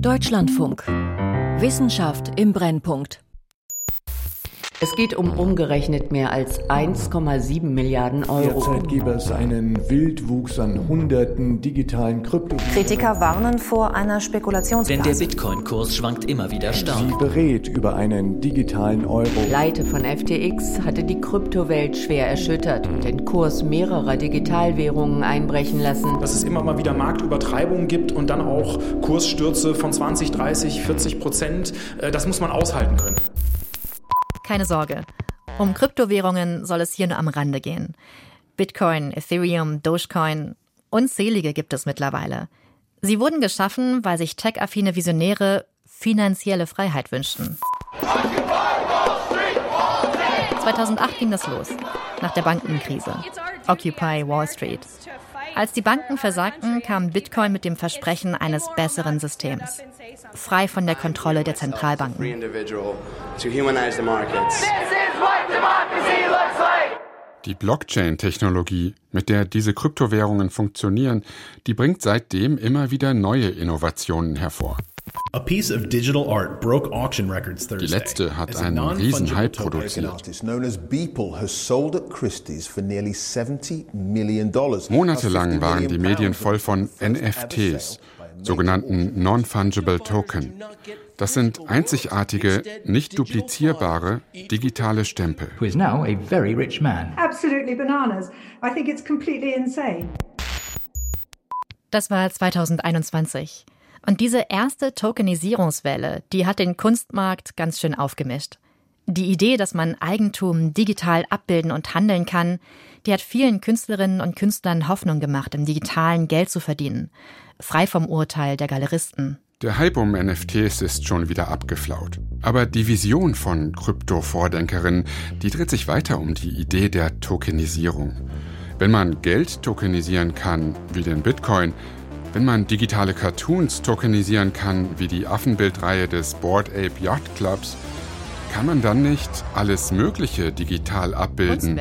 Deutschlandfunk. Wissenschaft im Brennpunkt. Es geht um umgerechnet mehr als 1,7 Milliarden Euro. Derzeit gäbe es einen Wildwuchs an hunderten digitalen Krypto. Kritiker warnen vor einer Spekulationsblase. Denn der Bitcoin-Kurs schwankt immer wieder stark. Sie berät über einen digitalen Euro. Leite von FTX hatte die Kryptowelt schwer erschüttert und den Kurs mehrerer Digitalwährungen einbrechen lassen. Dass es immer mal wieder Marktübertreibungen gibt und dann auch Kursstürze von 20, 30, 40 Prozent, äh, das muss man aushalten können. Keine Sorge. Um Kryptowährungen soll es hier nur am Rande gehen. Bitcoin, Ethereum, Dogecoin, unzählige gibt es mittlerweile. Sie wurden geschaffen, weil sich tech-affine Visionäre finanzielle Freiheit wünschten. 2008 ging das los, nach der Bankenkrise. Occupy Wall Street. Als die Banken versagten, kam Bitcoin mit dem Versprechen eines besseren Systems frei von der Kontrolle der Zentralbanken. Die Blockchain-Technologie, mit der diese Kryptowährungen funktionieren, die bringt seitdem immer wieder neue Innovationen hervor. Die letzte hat einen riesen Hype produziert. Monatelang waren die Medien voll von NFTs, sogenannten Non-Fungible Token. Das sind einzigartige, nicht duplizierbare digitale Stempel. Das war 2021. Und diese erste Tokenisierungswelle, die hat den Kunstmarkt ganz schön aufgemischt. Die Idee, dass man Eigentum digital abbilden und handeln kann, die hat vielen Künstlerinnen und Künstlern Hoffnung gemacht, im digitalen Geld zu verdienen frei vom Urteil der Galeristen. Der Hype um NFTs ist schon wieder abgeflaut. Aber die Vision von Krypto-Vordenkerinnen, die dreht sich weiter um die Idee der Tokenisierung. Wenn man Geld tokenisieren kann, wie den Bitcoin, wenn man digitale Cartoons tokenisieren kann, wie die Affenbildreihe des Board Ape Yacht Clubs, kann man dann nicht alles Mögliche digital abbilden?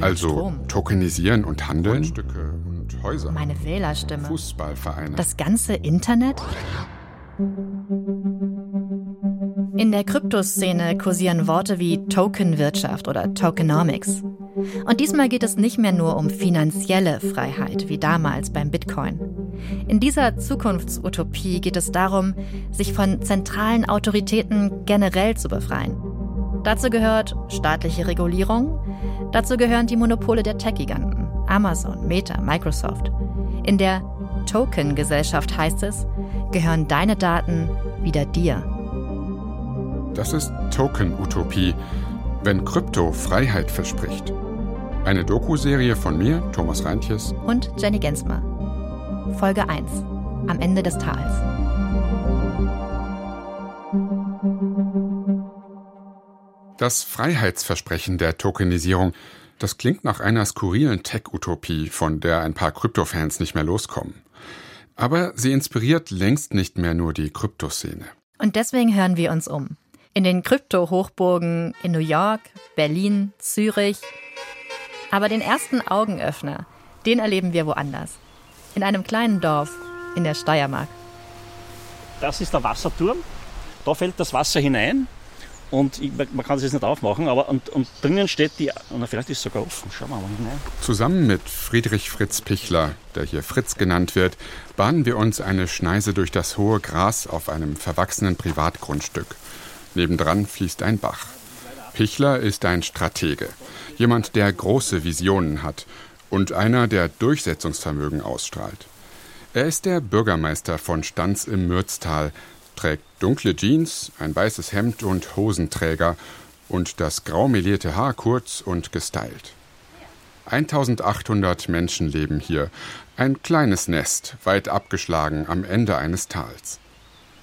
Also Strom. tokenisieren und handeln? Grundstücke und Häuser. Meine Wählerstimme. Fußballvereine. Das ganze Internet? In der Kryptoszene kursieren Worte wie Tokenwirtschaft oder Tokenomics. Und diesmal geht es nicht mehr nur um finanzielle Freiheit wie damals beim Bitcoin. In dieser Zukunftsutopie geht es darum, sich von zentralen Autoritäten generell zu befreien. Dazu gehört staatliche Regulierung, dazu gehören die Monopole der Tech-Giganten, Amazon, Meta, Microsoft. In der Token-Gesellschaft heißt es, gehören deine Daten wieder dir. Das ist Token-Utopie, wenn Krypto Freiheit verspricht. Eine Doku-Serie von mir, Thomas Reintjes und Jenny Gensmer. Folge 1. Am Ende des Tals. Das Freiheitsversprechen der Tokenisierung, das klingt nach einer skurrilen Tech-Utopie, von der ein paar Kryptofans nicht mehr loskommen. Aber sie inspiriert längst nicht mehr nur die Kryptoszene. Und deswegen hören wir uns um. In den Krypto-Hochburgen in New York, Berlin, Zürich, aber den ersten Augenöffner, den erleben wir woanders. In einem kleinen Dorf in der Steiermark. Das ist der Wasserturm. Da fällt das Wasser hinein und ich, man kann es jetzt nicht aufmachen, aber und, und drinnen steht die, und vielleicht ist es sogar offen, schauen wir mal hinein. Zusammen mit Friedrich Fritz Pichler, der hier Fritz genannt wird, bahnen wir uns eine Schneise durch das hohe Gras auf einem verwachsenen Privatgrundstück. Nebendran fließt ein Bach. Pichler ist ein Stratege. Jemand, der große Visionen hat und einer, der Durchsetzungsvermögen ausstrahlt. Er ist der Bürgermeister von Stanz im Mürztal, trägt dunkle Jeans, ein weißes Hemd und Hosenträger und das grau melierte Haar kurz und gestylt. 1800 Menschen leben hier, ein kleines Nest, weit abgeschlagen am Ende eines Tals.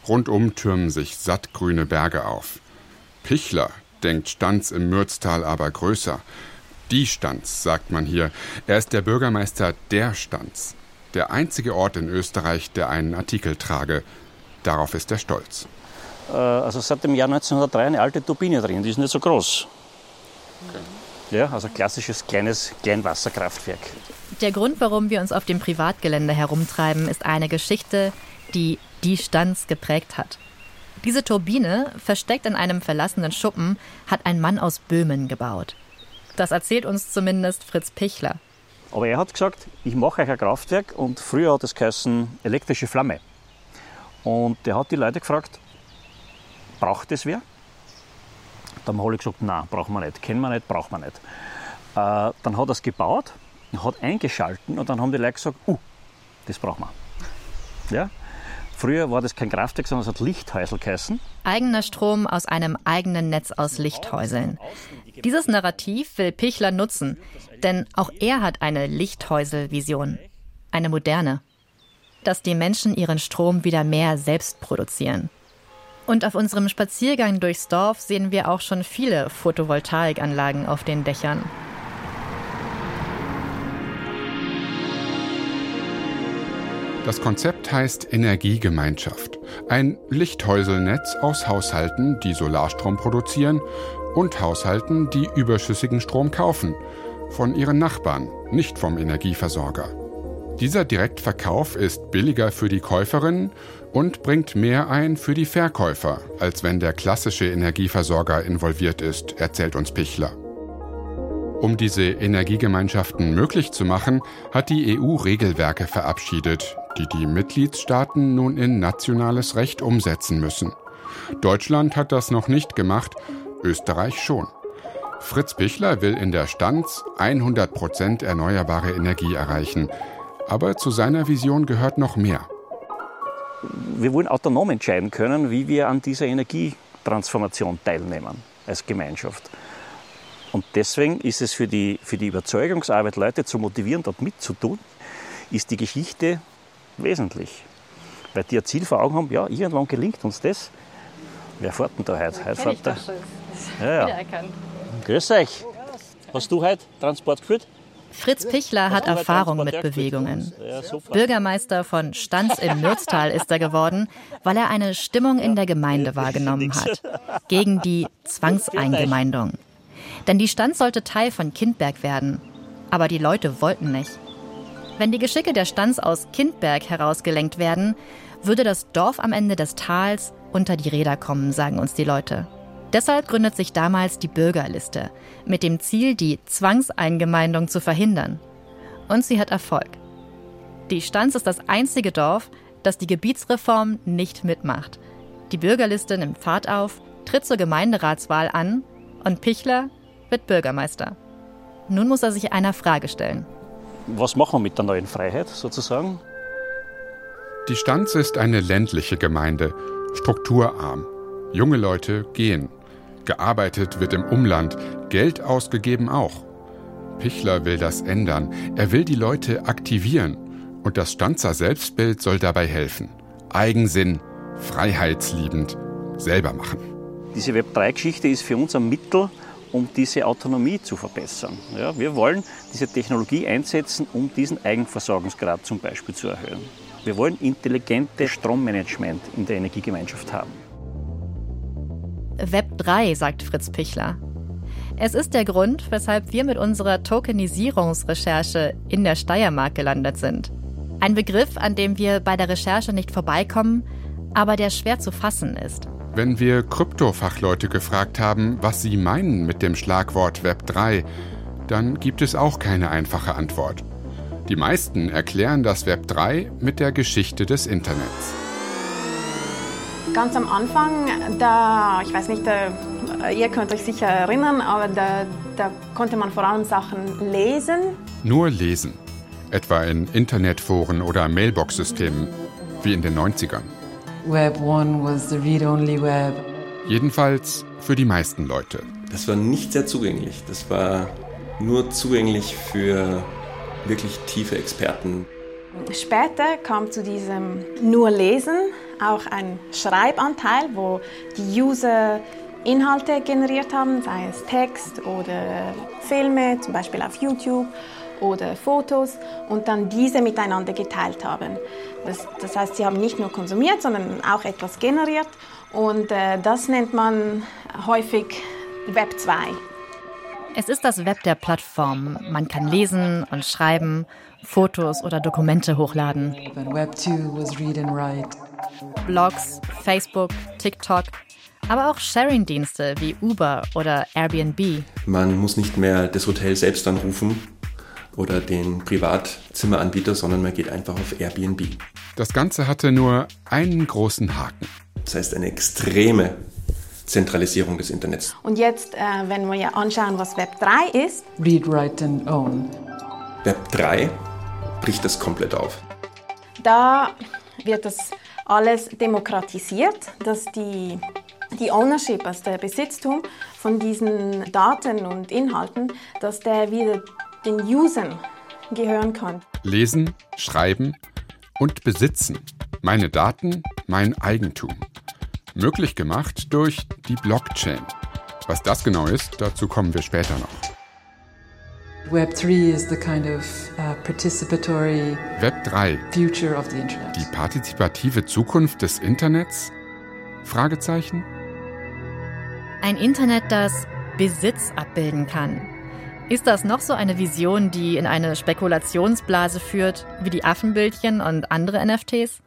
Rundum türmen sich sattgrüne Berge auf. Pichler, denkt Stanz im Mürztal aber größer. Die Stanz, sagt man hier. Er ist der Bürgermeister der Stanz. Der einzige Ort in Österreich, der einen Artikel trage. Darauf ist er stolz. Äh, also seit dem Jahr 1903 eine alte Turbine drin, die ist nicht so groß. Okay. Ja, also klassisches kleines Kleinwasserkraftwerk. Der Grund, warum wir uns auf dem Privatgelände herumtreiben, ist eine Geschichte, die die Stanz geprägt hat. Diese Turbine, versteckt in einem verlassenen Schuppen, hat ein Mann aus Böhmen gebaut. Das erzählt uns zumindest Fritz Pichler. Aber er hat gesagt, ich mache euch ein Kraftwerk und früher hat es geheißen elektrische Flamme. Und der hat die Leute gefragt, braucht es wer? Dann haben alle gesagt, nein, brauchen wir nicht, kennen wir nicht, brauchen wir nicht. Äh, dann hat er es gebaut, hat eingeschalten und dann haben die Leute gesagt, uh, das brauchen wir. Ja? Früher war das kein Kraftwerk, sondern es hat Lichthäusl geheißen. Eigener Strom aus einem eigenen Netz aus Lichthäuseln. Dieses Narrativ will Pichler nutzen, denn auch er hat eine Lichthäusel-Vision. Eine moderne. Dass die Menschen ihren Strom wieder mehr selbst produzieren. Und auf unserem Spaziergang durchs Dorf sehen wir auch schon viele Photovoltaikanlagen auf den Dächern. Das Konzept heißt Energiegemeinschaft. Ein Lichthäuselnetz aus Haushalten, die Solarstrom produzieren und Haushalten, die überschüssigen Strom kaufen. Von ihren Nachbarn, nicht vom Energieversorger. Dieser Direktverkauf ist billiger für die Käuferinnen und bringt mehr ein für die Verkäufer, als wenn der klassische Energieversorger involviert ist, erzählt uns Pichler. Um diese Energiegemeinschaften möglich zu machen, hat die EU Regelwerke verabschiedet, die die Mitgliedstaaten nun in nationales Recht umsetzen müssen. Deutschland hat das noch nicht gemacht, Österreich schon. Fritz Pichler will in der Stanz 100% erneuerbare Energie erreichen. Aber zu seiner Vision gehört noch mehr. Wir wollen autonom entscheiden können, wie wir an dieser Energietransformation teilnehmen als Gemeinschaft. Und deswegen ist es für die, für die Überzeugungsarbeit, Leute zu motivieren, dort mitzutun, ist die Geschichte wesentlich. Weil die ein Ziel vor Augen haben, ja, irgendwann gelingt uns das. Wer fährt denn da heute? Heute fährt der. Ja, ja. Grüß euch. Hast du heute Transport geführt? Fritz Pichler hat Erfahrung mit Bewegungen. Bürgermeister von Stanz im Mürztal ist er geworden, weil er eine Stimmung in der Gemeinde wahrgenommen hat. Gegen die Zwangseingemeindung. Denn die Stanz sollte Teil von Kindberg werden. Aber die Leute wollten nicht. Wenn die Geschicke der Stanz aus Kindberg herausgelenkt werden, würde das Dorf am Ende des Tals unter die Räder kommen, sagen uns die Leute. Deshalb gründet sich damals die Bürgerliste mit dem Ziel, die Zwangseingemeindung zu verhindern. Und sie hat Erfolg. Die Stanz ist das einzige Dorf, das die Gebietsreform nicht mitmacht. Die Bürgerliste nimmt Fahrt auf, tritt zur Gemeinderatswahl an und Pichler wird Bürgermeister. Nun muss er sich einer Frage stellen. Was machen wir mit der neuen Freiheit sozusagen? Die Stanz ist eine ländliche Gemeinde, strukturarm. Junge Leute gehen. Gearbeitet wird im Umland, Geld ausgegeben auch. Pichler will das ändern. Er will die Leute aktivieren. Und das Stanzer Selbstbild soll dabei helfen. Eigensinn, freiheitsliebend, selber machen. Diese Web3-Geschichte ist für uns ein Mittel, um diese Autonomie zu verbessern. Ja, wir wollen diese Technologie einsetzen, um diesen Eigenversorgungsgrad zum Beispiel zu erhöhen. Wir wollen intelligente Strommanagement in der Energiegemeinschaft haben. Web 3, sagt Fritz Pichler. Es ist der Grund, weshalb wir mit unserer Tokenisierungsrecherche in der Steiermark gelandet sind. Ein Begriff, an dem wir bei der Recherche nicht vorbeikommen, aber der schwer zu fassen ist. Wenn wir Kryptofachleute gefragt haben, was sie meinen mit dem Schlagwort Web 3, dann gibt es auch keine einfache Antwort. Die meisten erklären das Web 3 mit der Geschichte des Internets. Ganz am Anfang, da, ich weiß nicht, da, ihr könnt euch sicher erinnern, aber da, da konnte man vor allem Sachen lesen. Nur lesen. Etwa in Internetforen oder Mailbox-Systemen, wie in den 90ern. Web 1 was the read-only web. Jedenfalls für die meisten Leute. Das war nicht sehr zugänglich. Das war nur zugänglich für wirklich tiefe Experten. Später kam zu diesem nur Lesen auch ein Schreibanteil, wo die User Inhalte generiert haben, sei es Text oder Filme, zum Beispiel auf YouTube oder Fotos und dann diese miteinander geteilt haben. Das, das heißt, sie haben nicht nur konsumiert, sondern auch etwas generiert und äh, das nennt man häufig Web 2. Es ist das Web der Plattform. Man kann lesen und schreiben, Fotos oder Dokumente hochladen. Blogs, Facebook, TikTok, aber auch Sharing-Dienste wie Uber oder Airbnb. Man muss nicht mehr das Hotel selbst anrufen oder den Privatzimmeranbieter, sondern man geht einfach auf Airbnb. Das Ganze hatte nur einen großen Haken. Das heißt eine extreme Zentralisierung des Internets. Und jetzt, äh, wenn wir ja anschauen, was Web 3 ist. Read, write and own. Web 3 bricht das komplett auf. Da wird das alles demokratisiert, dass die, die Ownership, also der Besitztum von diesen Daten und Inhalten, dass der wieder den Usern gehören kann. Lesen, schreiben und besitzen. Meine Daten, mein Eigentum. Möglich gemacht durch die Blockchain. Was das genau ist, dazu kommen wir später noch. Web 3 is the kind of uh, participatory Web 3. future of the internet. Die partizipative Zukunft des Internets? Fragezeichen? Ein Internet, das Besitz abbilden kann. Ist das noch so eine Vision, die in eine Spekulationsblase führt, wie die Affenbildchen und andere NFTs?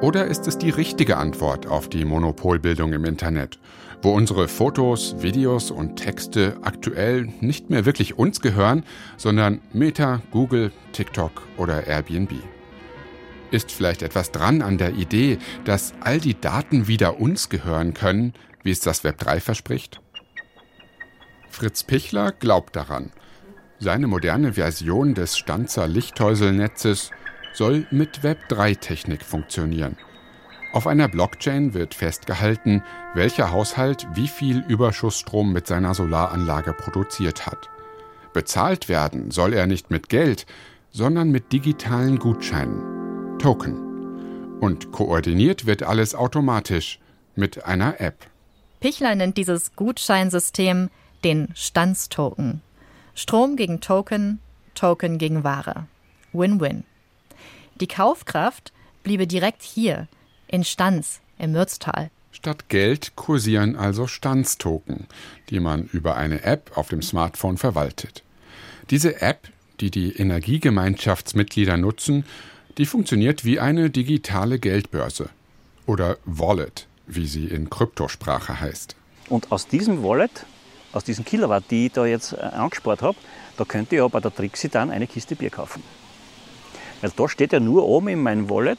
Oder ist es die richtige Antwort auf die Monopolbildung im Internet, wo unsere Fotos, Videos und Texte aktuell nicht mehr wirklich uns gehören, sondern Meta, Google, TikTok oder Airbnb? Ist vielleicht etwas dran an der Idee, dass all die Daten wieder uns gehören können, wie es das Web 3 verspricht? Fritz Pichler glaubt daran. Seine moderne Version des Stanzer Lichthäuselnetzes soll mit Web3-Technik funktionieren. Auf einer Blockchain wird festgehalten, welcher Haushalt wie viel Überschussstrom mit seiner Solaranlage produziert hat. Bezahlt werden soll er nicht mit Geld, sondern mit digitalen Gutscheinen, Token. Und koordiniert wird alles automatisch mit einer App. Pichler nennt dieses Gutscheinsystem den Standstoken. Strom gegen Token, Token gegen Ware. Win-win. Die Kaufkraft bliebe direkt hier, in Stanz, im Mürztal. Statt Geld kursieren also Standstoken, die man über eine App auf dem Smartphone verwaltet. Diese App, die die Energiegemeinschaftsmitglieder nutzen, die funktioniert wie eine digitale Geldbörse oder Wallet, wie sie in Kryptosprache heißt. Und aus diesem Wallet, aus diesen Kilowatt, die ich da jetzt äh, angespart habe, da könnte ich ja bei der Trixie dann eine Kiste Bier kaufen. Also da steht ja nur oben in meinem Wallet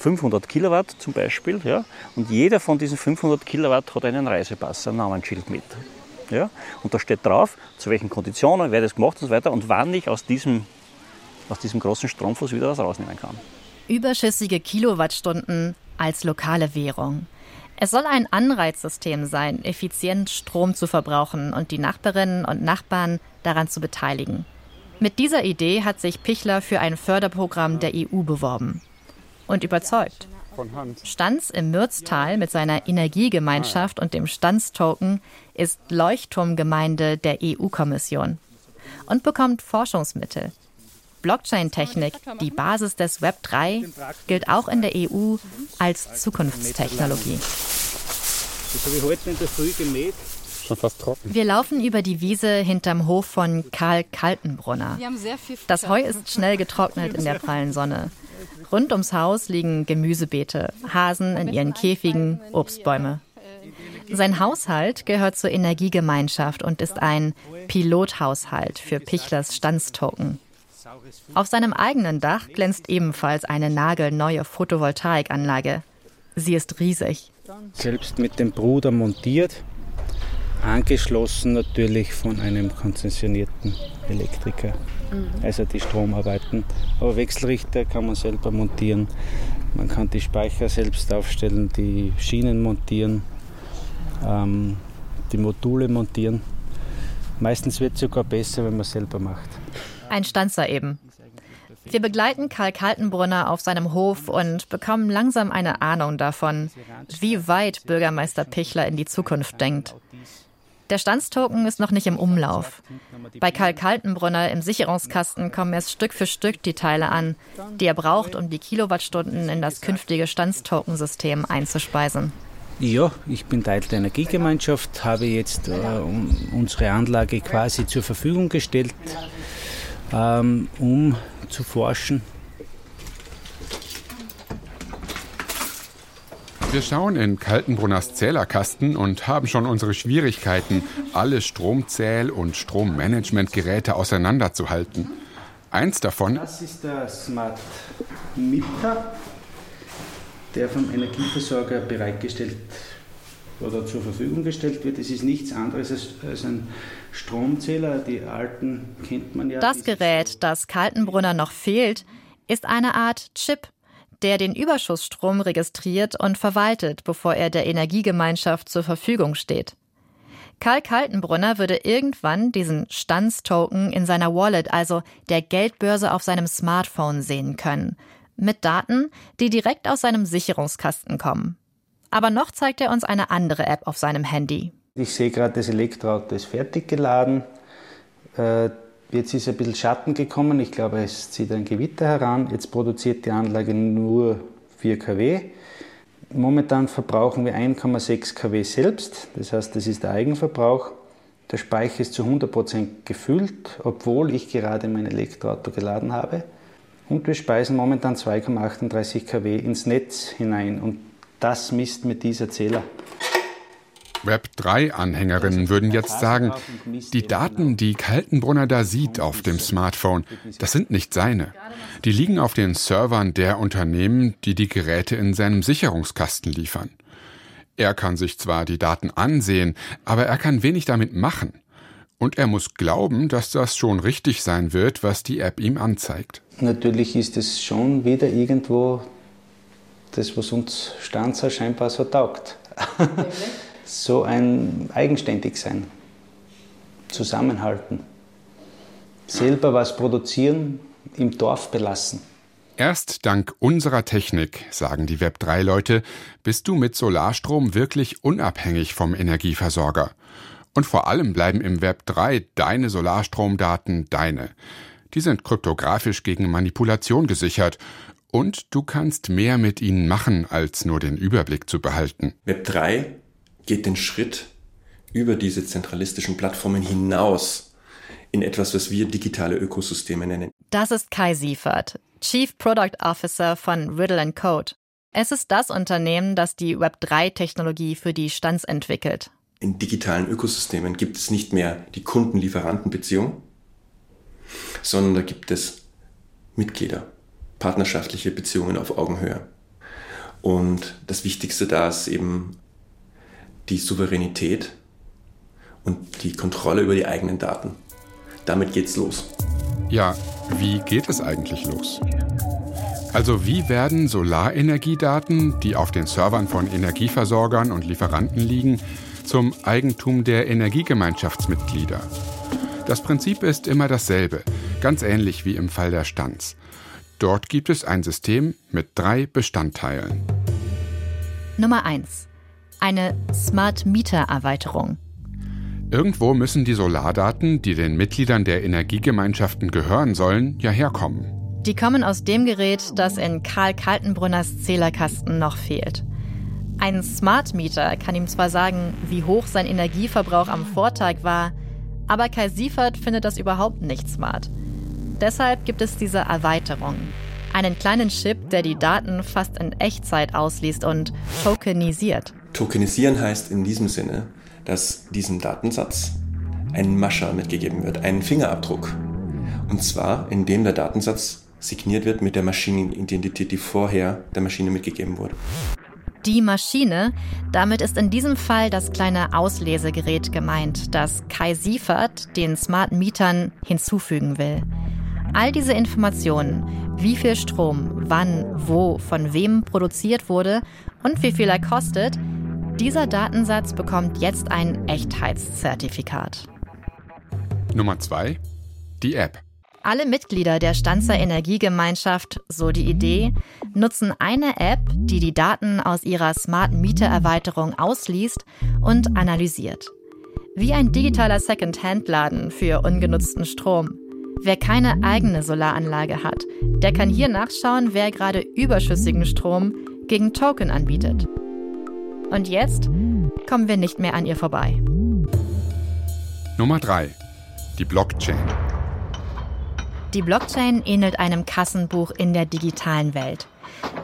500 Kilowatt zum Beispiel. Ja, und jeder von diesen 500 Kilowatt hat einen Reisepass, ein Namensschild mit. Ja, und da steht drauf, zu welchen Konditionen, wer das gemacht und so weiter und wann ich aus diesem, aus diesem großen Stromfluss wieder was rausnehmen kann. Überschüssige Kilowattstunden als lokale Währung. Es soll ein Anreizsystem sein, effizient Strom zu verbrauchen und die Nachbarinnen und Nachbarn daran zu beteiligen. Mit dieser Idee hat sich Pichler für ein Förderprogramm der EU beworben. Und überzeugt. Stanz im Mürztal mit seiner Energiegemeinschaft und dem Stanztoken ist Leuchtturmgemeinde der EU-Kommission und bekommt Forschungsmittel. Blockchain-Technik, die Basis des Web 3, gilt auch in der EU als Zukunftstechnologie. Das habe ich heute in der Früh gemäht. Schon fast trocken. Wir laufen über die Wiese hinterm Hof von Karl Kaltenbrunner. Das Heu ist schnell getrocknet in der prallen Sonne. Rund ums Haus liegen Gemüsebeete, Hasen in ihren Käfigen, Obstbäume. Sein Haushalt gehört zur Energiegemeinschaft und ist ein Pilothaushalt für Pichlers Standstoken. Auf seinem eigenen Dach glänzt ebenfalls eine nagelneue Photovoltaikanlage. Sie ist riesig. Selbst mit dem Bruder montiert, angeschlossen natürlich von einem konzessionierten Elektriker. Mhm. Also die Stromarbeiten. Aber Wechselrichter kann man selber montieren. Man kann die Speicher selbst aufstellen, die Schienen montieren, ähm, die Module montieren. Meistens wird es sogar besser, wenn man es selber macht. Ein Stanzer eben. Wir begleiten Karl Kaltenbrunner auf seinem Hof und bekommen langsam eine Ahnung davon, wie weit Bürgermeister Pichler in die Zukunft denkt. Der Standstoken ist noch nicht im Umlauf. Bei Karl Kaltenbrunner im Sicherungskasten kommen erst Stück für Stück die Teile an, die er braucht, um die Kilowattstunden in das künftige Standstokensystem einzuspeisen. Ja, ich bin Teil der Energiegemeinschaft, habe jetzt äh, unsere Anlage quasi zur Verfügung gestellt, ähm, um zu forschen. Wir schauen in Kaltenbrunners Zählerkasten und haben schon unsere Schwierigkeiten, alle Stromzähl- und Strommanagementgeräte auseinanderzuhalten. Eins davon. Das ist der Smart Meter der vom Energieversorger bereitgestellt oder zur Verfügung gestellt wird. Es ist nichts anderes als, als ein Stromzähler. Die alten kennt man ja. Das Gerät, das Kaltenbrunner noch fehlt, ist eine Art Chip, der den Überschussstrom registriert und verwaltet, bevor er der Energiegemeinschaft zur Verfügung steht. Karl Kaltenbrunner würde irgendwann diesen Standstoken in seiner Wallet, also der Geldbörse auf seinem Smartphone sehen können mit Daten, die direkt aus seinem Sicherungskasten kommen. Aber noch zeigt er uns eine andere App auf seinem Handy. Ich sehe gerade, das Elektroauto ist fertig geladen. Äh, jetzt ist ein bisschen Schatten gekommen. Ich glaube, es zieht ein Gewitter heran. Jetzt produziert die Anlage nur 4 kW. Momentan verbrauchen wir 1,6 kW selbst. Das heißt, das ist der Eigenverbrauch. Der Speicher ist zu 100% gefüllt, obwohl ich gerade mein Elektroauto geladen habe. Und wir speisen momentan 2,38 kW ins Netz hinein. Und das misst mit dieser Zähler. Web3-Anhängerinnen würden jetzt sagen, die Daten, die Kaltenbrunner da sieht auf dem Smartphone, das sind nicht seine. Die liegen auf den Servern der Unternehmen, die die Geräte in seinem Sicherungskasten liefern. Er kann sich zwar die Daten ansehen, aber er kann wenig damit machen. Und er muss glauben, dass das schon richtig sein wird, was die App ihm anzeigt. Natürlich ist es schon wieder irgendwo das, was uns Stanzer scheinbar so taugt. so ein Eigenständigsein, Zusammenhalten, selber was produzieren, im Dorf belassen. Erst dank unserer Technik, sagen die Web3-Leute, bist du mit Solarstrom wirklich unabhängig vom Energieversorger. Und vor allem bleiben im Web 3 deine Solarstromdaten deine. Die sind kryptografisch gegen Manipulation gesichert und du kannst mehr mit ihnen machen, als nur den Überblick zu behalten. Web 3 geht den Schritt über diese zentralistischen Plattformen hinaus in etwas, was wir digitale Ökosysteme nennen. Das ist Kai Siefert, Chief Product Officer von Riddle Code. Es ist das Unternehmen, das die Web3-Technologie für die Stands entwickelt in digitalen Ökosystemen gibt es nicht mehr die Kunden-Lieferanten-Beziehung, sondern da gibt es Mitglieder, partnerschaftliche Beziehungen auf Augenhöhe. Und das Wichtigste da ist eben die Souveränität und die Kontrolle über die eigenen Daten. Damit geht's los. Ja, wie geht es eigentlich los? Also wie werden Solarenergiedaten, die auf den Servern von Energieversorgern und Lieferanten liegen, zum Eigentum der Energiegemeinschaftsmitglieder. Das Prinzip ist immer dasselbe, ganz ähnlich wie im Fall der Stanz. Dort gibt es ein System mit drei Bestandteilen. Nummer 1. Eine Smart Meter Erweiterung. Irgendwo müssen die Solardaten, die den Mitgliedern der Energiegemeinschaften gehören sollen, ja herkommen. Die kommen aus dem Gerät, das in Karl Kaltenbrunners Zählerkasten noch fehlt. Ein Smart Meter kann ihm zwar sagen, wie hoch sein Energieverbrauch am Vortag war, aber Kai Siefert findet das überhaupt nicht smart. Deshalb gibt es diese Erweiterung. Einen kleinen Chip, der die Daten fast in Echtzeit ausliest und tokenisiert. Tokenisieren heißt in diesem Sinne, dass diesem Datensatz ein Mascher mitgegeben wird, ein Fingerabdruck. Und zwar, indem der Datensatz signiert wird mit der Maschinenidentität, die vorher der Maschine mitgegeben wurde die Maschine. Damit ist in diesem Fall das kleine Auslesegerät gemeint, das Kai Siefert den Smart Mietern hinzufügen will. All diese Informationen, wie viel Strom, wann, wo, von wem produziert wurde und wie viel er kostet, dieser Datensatz bekommt jetzt ein Echtheitszertifikat. Nummer zwei: Die App. Alle Mitglieder der Stanzer Energiegemeinschaft, so die Idee, nutzen eine App, die die Daten aus ihrer Smart Meter Erweiterung ausliest und analysiert. Wie ein digitaler Second-Hand-Laden für ungenutzten Strom. Wer keine eigene Solaranlage hat, der kann hier nachschauen, wer gerade überschüssigen Strom gegen Token anbietet. Und jetzt kommen wir nicht mehr an ihr vorbei. Nummer 3. Die Blockchain. Die Blockchain ähnelt einem Kassenbuch in der digitalen Welt.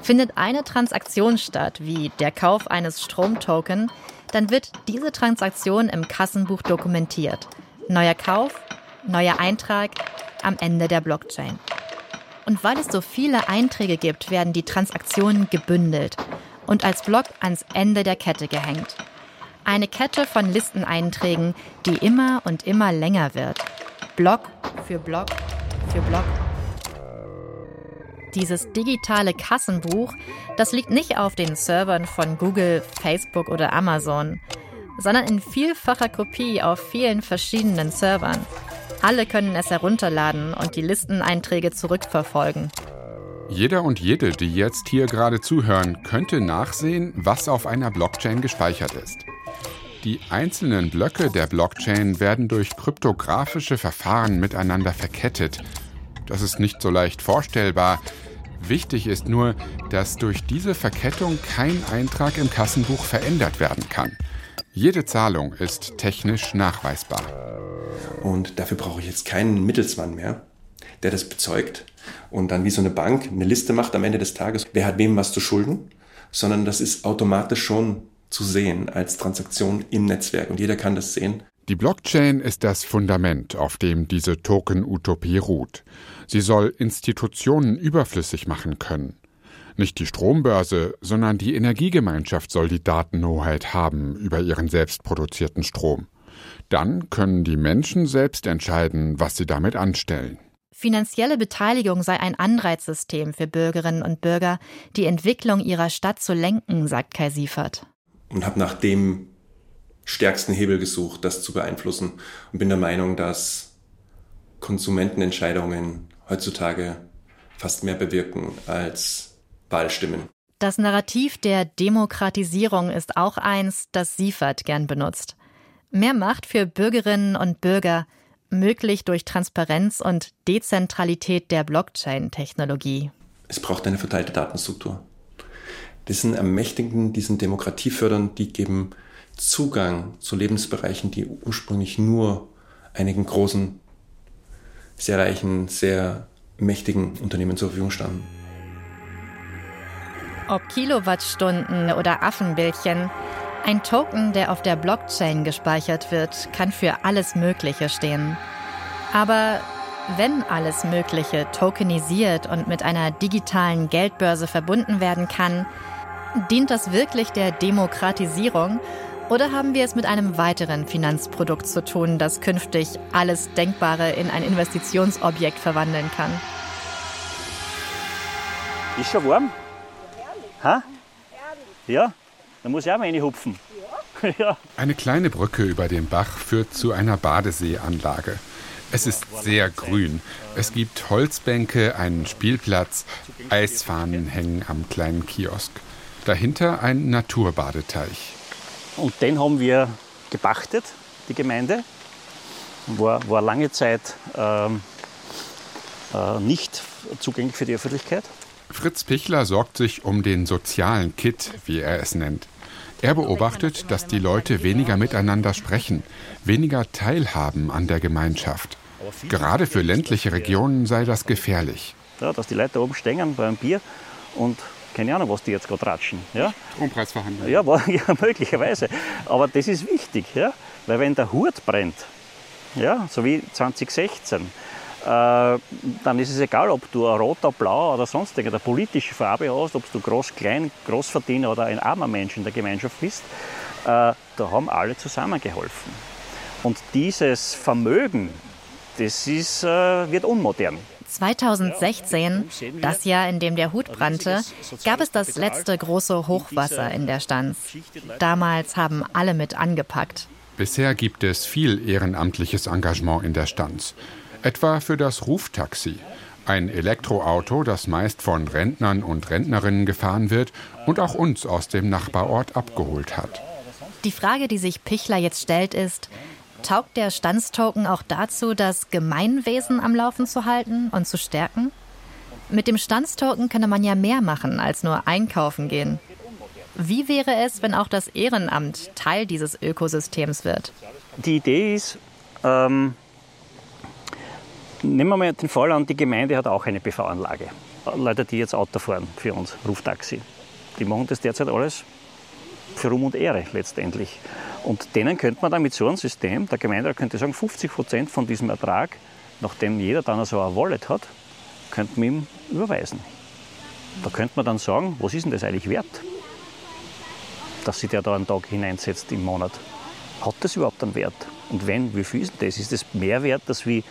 Findet eine Transaktion statt, wie der Kauf eines Stromtoken, dann wird diese Transaktion im Kassenbuch dokumentiert. Neuer Kauf, neuer Eintrag am Ende der Blockchain. Und weil es so viele Einträge gibt, werden die Transaktionen gebündelt und als Block ans Ende der Kette gehängt. Eine Kette von Listeneinträgen, die immer und immer länger wird. Block für Block für Block. Dieses digitale Kassenbuch, das liegt nicht auf den Servern von Google, Facebook oder Amazon, sondern in vielfacher Kopie auf vielen verschiedenen Servern. Alle können es herunterladen und die Listeneinträge zurückverfolgen. Jeder und jede, die jetzt hier gerade zuhören, könnte nachsehen, was auf einer Blockchain gespeichert ist. Die einzelnen Blöcke der Blockchain werden durch kryptografische Verfahren miteinander verkettet. Das ist nicht so leicht vorstellbar. Wichtig ist nur, dass durch diese Verkettung kein Eintrag im Kassenbuch verändert werden kann. Jede Zahlung ist technisch nachweisbar. Und dafür brauche ich jetzt keinen Mittelsmann mehr, der das bezeugt und dann wie so eine Bank eine Liste macht am Ende des Tages, wer hat wem was zu schulden, sondern das ist automatisch schon zu sehen als Transaktion im Netzwerk und jeder kann das sehen. Die Blockchain ist das Fundament, auf dem diese Token-Utopie ruht. Sie soll Institutionen überflüssig machen können. Nicht die Strombörse, sondern die Energiegemeinschaft soll die Datenhoheit haben über ihren selbstproduzierten Strom. Dann können die Menschen selbst entscheiden, was sie damit anstellen. Finanzielle Beteiligung sei ein Anreizsystem für Bürgerinnen und Bürger, die Entwicklung ihrer Stadt zu lenken, sagt Kai Siefert. Und habe nach dem stärksten Hebel gesucht, das zu beeinflussen und bin der Meinung, dass Konsumentenentscheidungen heutzutage fast mehr bewirken als Wahlstimmen. Das Narrativ der Demokratisierung ist auch eins, das Siefert gern benutzt. Mehr Macht für Bürgerinnen und Bürger, möglich durch Transparenz und Dezentralität der Blockchain-Technologie. Es braucht eine verteilte Datenstruktur. Sind Ermächtigenden, die sind demokratiefördernd, die geben Zugang zu Lebensbereichen, die ursprünglich nur einigen großen, sehr reichen, sehr mächtigen Unternehmen zur Verfügung standen. Ob Kilowattstunden oder Affenbildchen, ein Token, der auf der Blockchain gespeichert wird, kann für alles Mögliche stehen. Aber wenn alles Mögliche tokenisiert und mit einer digitalen Geldbörse verbunden werden kann, dient das wirklich der Demokratisierung oder haben wir es mit einem weiteren Finanzprodukt zu tun, das künftig alles Denkbare in ein Investitionsobjekt verwandeln kann? Ist schon warm? Ha? Ja? Da muss ich auch mal reinhupfen. ja. Eine kleine Brücke über den Bach führt zu einer Badeseeanlage. Es ist sehr grün. Es gibt Holzbänke, einen Spielplatz, Eisfahnen hängen am kleinen Kiosk. Dahinter ein Naturbadeteich. Und den haben wir gepachtet, die Gemeinde. War, war lange Zeit ähm, äh, nicht zugänglich für die Öffentlichkeit. Fritz Pichler sorgt sich um den sozialen Kit, wie er es nennt. Er beobachtet, dass die Leute weniger miteinander sprechen, weniger teilhaben an der Gemeinschaft. Gerade für ländliche Regionen sei das gefährlich. Ja, dass die Leute da oben stehen beim Bier und keine Ahnung, was die jetzt gerade ratschen. Ja? Strompreisverhandlungen. Ja, ja, möglicherweise. Aber das ist wichtig, ja? weil wenn der Hut brennt, ja, so wie 2016, äh, dann ist es egal, ob du ein roter, blau oder sonst irgendeine politische Farbe hast, ob du groß, klein, Großverdiener oder ein armer Mensch in der Gemeinschaft bist. Äh, da haben alle zusammengeholfen. Und dieses Vermögen, das ist, äh, wird unmodern. 2016, das Jahr, in dem der Hut brannte, gab es das letzte große Hochwasser in der Stanz. Damals haben alle mit angepackt. Bisher gibt es viel ehrenamtliches Engagement in der Stanz etwa für das Ruftaxi, ein Elektroauto, das meist von Rentnern und Rentnerinnen gefahren wird und auch uns aus dem Nachbarort abgeholt hat. Die Frage, die sich Pichler jetzt stellt, ist, taugt der Standstoken auch dazu, das Gemeinwesen am Laufen zu halten und zu stärken? Mit dem Standstoken könne man ja mehr machen als nur einkaufen gehen. Wie wäre es, wenn auch das Ehrenamt Teil dieses Ökosystems wird? Die Idee ist, ähm, nehmen wir mal den Fall an, die Gemeinde hat auch eine PV-Anlage. Leute, die jetzt Auto fahren für uns, Ruftaxi. Die machen das derzeit alles für Ruhm und Ehre letztendlich. Und denen könnte man dann mit so einem System, der Gemeinderat könnte sagen, 50 Prozent von diesem Ertrag, nachdem jeder dann so ein Wallet hat, könnte man ihm überweisen. Da könnte man dann sagen, was ist denn das eigentlich wert, dass sich der da einen Tag hineinsetzt im Monat. Hat das überhaupt einen Wert? Und wenn, wie viel ist das? Ist das mehr wert, als wie,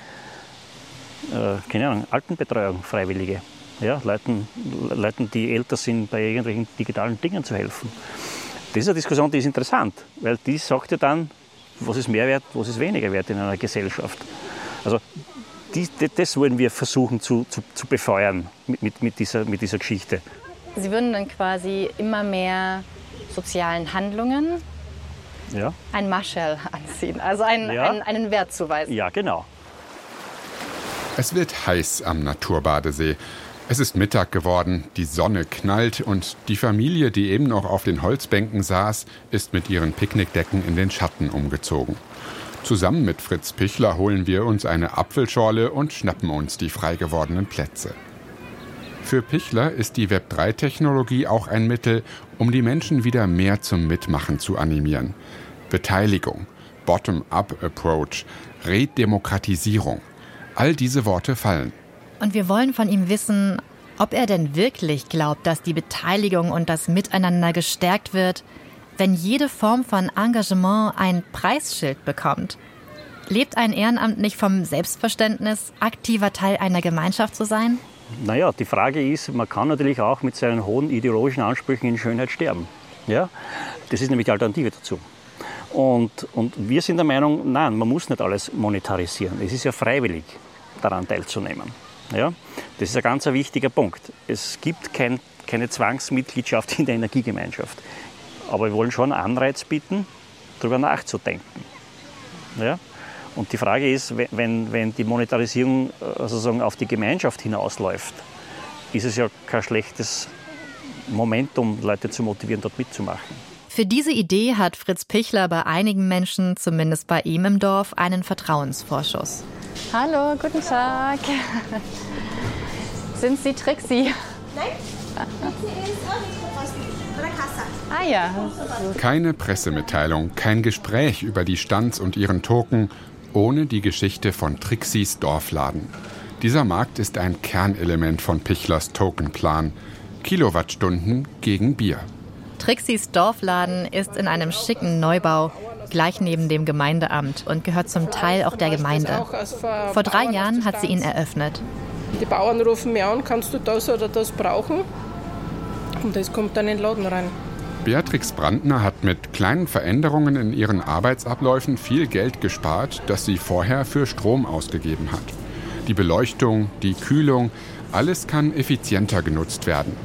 äh, keine Ahnung, Altenbetreuung, Freiwillige? Ja, Leuten, Leuten, die älter sind, bei irgendwelchen digitalen Dingen zu helfen. Das ist eine Diskussion, die ist interessant, weil die sagt ja dann, was ist mehr wert, was ist weniger wert in einer Gesellschaft. Also die, das wollen wir versuchen zu, zu, zu befeuern mit, mit, mit, dieser, mit dieser Geschichte. Sie würden dann quasi immer mehr sozialen Handlungen ja. ein Marshall anziehen, also einen, Ja. einen, einen Wert zuweisen. Ja, genau. Es wird heiß am Naturbadesee. Es ist Mittag geworden, die Sonne knallt und die Familie, die eben noch auf den Holzbänken saß, ist mit ihren Picknickdecken in den Schatten umgezogen. Zusammen mit Fritz Pichler holen wir uns eine Apfelschorle und schnappen uns die frei gewordenen Plätze. Für Pichler ist die Web3-Technologie auch ein Mittel, um die Menschen wieder mehr zum Mitmachen zu animieren. Beteiligung, Bottom-up-Approach, Redemokratisierung. All diese Worte fallen. Und wir wollen von ihm wissen, ob er denn wirklich glaubt, dass die Beteiligung und das Miteinander gestärkt wird, wenn jede Form von Engagement ein Preisschild bekommt. Lebt ein Ehrenamt nicht vom Selbstverständnis, aktiver Teil einer Gemeinschaft zu sein? Naja, die Frage ist, man kann natürlich auch mit seinen hohen ideologischen Ansprüchen in Schönheit sterben. Ja? Das ist nämlich die Alternative dazu. Und, und wir sind der Meinung, nein, man muss nicht alles monetarisieren. Es ist ja freiwillig, daran teilzunehmen. Ja? Das ist ein ganz wichtiger Punkt. Es gibt kein, keine Zwangsmitgliedschaft in der Energiegemeinschaft. Aber wir wollen schon Anreiz bieten, darüber nachzudenken. Ja? Und die Frage ist, wenn- wenn, wenn die Monetarisierung äh, sozusagen auf die Gemeinschaft hinausläuft, ist es ja kein schlechtes Momentum, Leute zu motivieren, dort mitzumachen. Für diese Idee hat Fritz Pichler bei einigen Menschen, zumindest bei ihm im Dorf, einen Vertrauensvorschuss. Hallo, guten Tag. Sind Sie Trixie? Ah ja. Keine Pressemitteilung, kein Gespräch über die Stands und ihren Token, ohne die Geschichte von Trixis Dorfladen. Dieser Markt ist ein Kernelement von Pichlers Tokenplan. Kilowattstunden gegen Bier. Trixis Dorfladen ist in einem schicken Neubau, gleich neben dem Gemeindeamt und gehört zum Teil auch der Gemeinde. Vor drei Jahren hat sie ihn eröffnet. Die Bauern rufen mir an, kannst du das oder das brauchen? Und das kommt dann in den Laden rein. Beatrix Brandner hat mit kleinen Veränderungen in ihren Arbeitsabläufen viel Geld gespart, das sie vorher für Strom ausgegeben hat. Die Beleuchtung, die Kühlung, alles kann effizienter genutzt werden.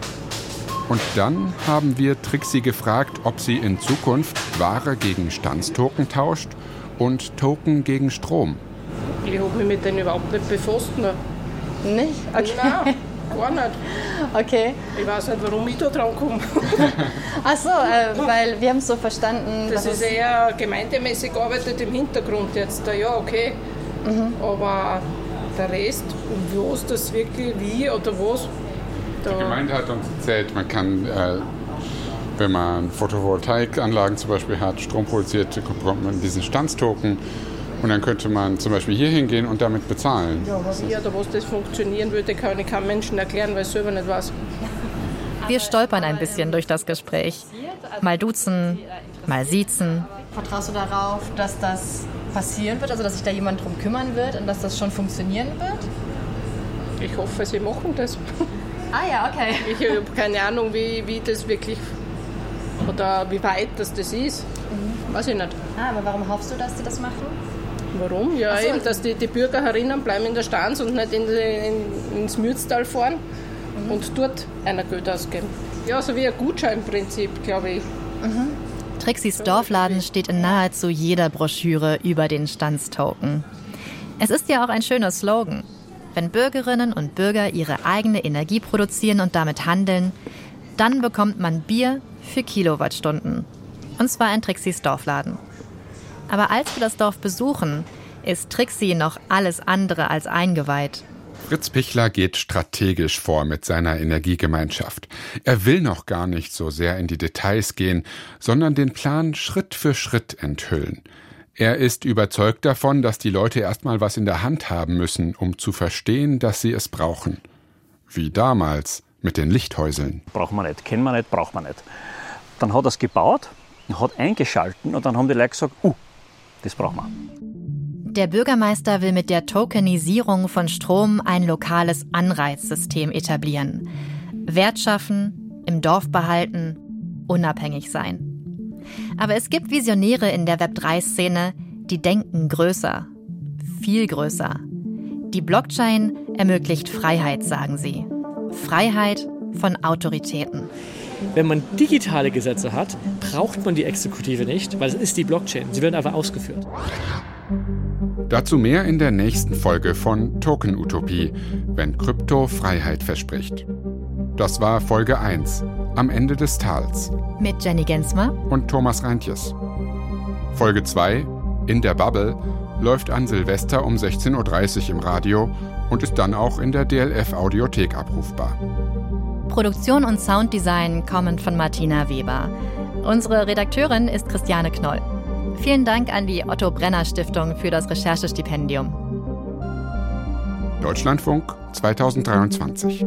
Und dann haben wir Trixie gefragt, ob sie in Zukunft Ware gegen Standstoken tauscht und Token gegen Strom. Ich habe mich mit denen überhaupt nicht befasst. Noch. Nicht? Okay. Nein, gar nicht. Okay. Ich weiß nicht, warum ich da dran komme. Ach so, äh, weil wir haben es so verstanden. Das dass ist eher gemeindemäßig gearbeitet im Hintergrund jetzt. Ja, okay. Mhm. Aber der Rest, was das wirklich, wie oder was, Die Gemeinde hat uns erzählt, man kann, äh, wenn man Photovoltaikanlagen zum Beispiel hat, Strom produziert, bekommt man diesen Standstoken. Und dann könnte man zum Beispiel hier hingehen und damit bezahlen. Ja, aber wie oder was das funktionieren würde, kann ich keinem Menschen erklären, weil ich selber nicht weiß. Wir stolpern ein bisschen durch das Gespräch. Mal duzen, mal siezen. Vertraust du darauf, dass das passieren wird, also dass sich da jemand drum kümmern wird und dass das schon funktionieren wird? Ich hoffe, sie machen das. Ah ja, okay. Ich habe keine Ahnung, wie, wie das wirklich oder wie weit das, das ist. Weiß ich nicht. Ah, aber warum hoffst du, dass sie das machen? Warum? Ja, so. eben, dass die, die Bürger herinnen bleiben in der Stanz und nicht in in, ins Mürztal fahren und dort einer Geld ausgeben. Ja, so wie ein Gutscheinprinzip, glaube ich. Trixis Dorfladen steht in nahezu jeder Broschüre über den Standstoken. Es ist ja auch ein schöner Slogan. Wenn Bürgerinnen und Bürger ihre eigene Energie produzieren und damit handeln, dann bekommt man Bier für Kilowattstunden. Und zwar in Trixis Dorfladen. Aber als wir das Dorf besuchen, ist Trixie noch alles andere als eingeweiht. Fritz Pichler geht strategisch vor mit seiner Energiegemeinschaft. Er will noch gar nicht so sehr in die Details gehen, sondern den Plan Schritt für Schritt enthüllen. Er ist überzeugt davon, dass die Leute erstmal was in der Hand haben müssen, um zu verstehen, dass sie es brauchen. Wie damals mit den Lichthäuseln. Braucht man nicht, kennen wir nicht, braucht man nicht. Dann hat er es gebaut, hat eingeschalten und dann haben die Leute gesagt, uh, das brauchen wir. Der Bürgermeister will mit der Tokenisierung von Strom ein lokales Anreizsystem etablieren. Wert schaffen, im Dorf behalten, unabhängig sein. Aber es gibt Visionäre in der Web3-Szene, die denken größer, viel größer. Die Blockchain ermöglicht Freiheit, sagen sie. Freiheit von Autoritäten. Wenn man digitale Gesetze hat, braucht man die Exekutive nicht, weil es ist die Blockchain. Sie werden einfach ausgeführt. Dazu mehr in der nächsten Folge von Token Utopie, wenn Krypto Freiheit verspricht. Das war Folge 1, am Ende des Tals. Mit Jenny Gensmer und Thomas Reintjes. Folge 2, in der Bubble, läuft an Silvester um 16.30 Uhr im Radio und ist dann auch in der DLF Audiothek abrufbar. Produktion und Sounddesign kommen von Martina Weber. Unsere Redakteurin ist Christiane Knoll. Vielen Dank an die Otto Brenner Stiftung für das Recherchestipendium. Deutschlandfunk 2023.